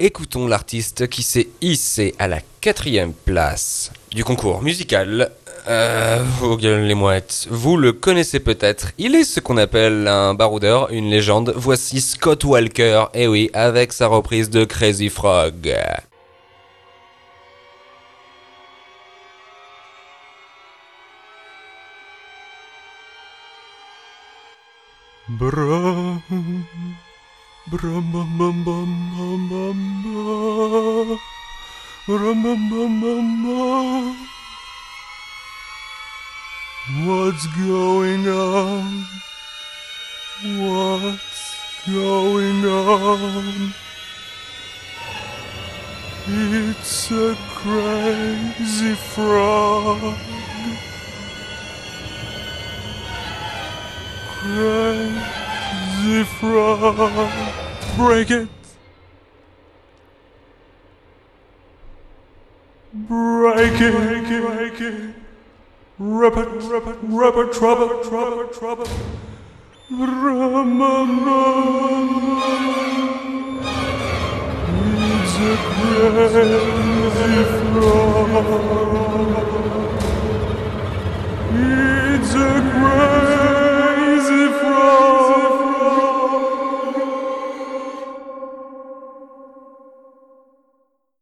écoutons l'artiste qui s'est hissé à la quatrième place du concours musical. Euh, gueules les mouettes, vous le connaissez peut-être. Il est ce qu'on appelle un baroudeur, une légende. Voici Scott Walker, et oui, avec sa reprise de Crazy Frog. What's going on? What's going on? It's a crazy frog. Crazy frog. Break it. Break it. Break it. Break it. Rip it. Rip it. Rip it. Trouble. Trouble. Trouble. It's a crazy frog. It's a crazy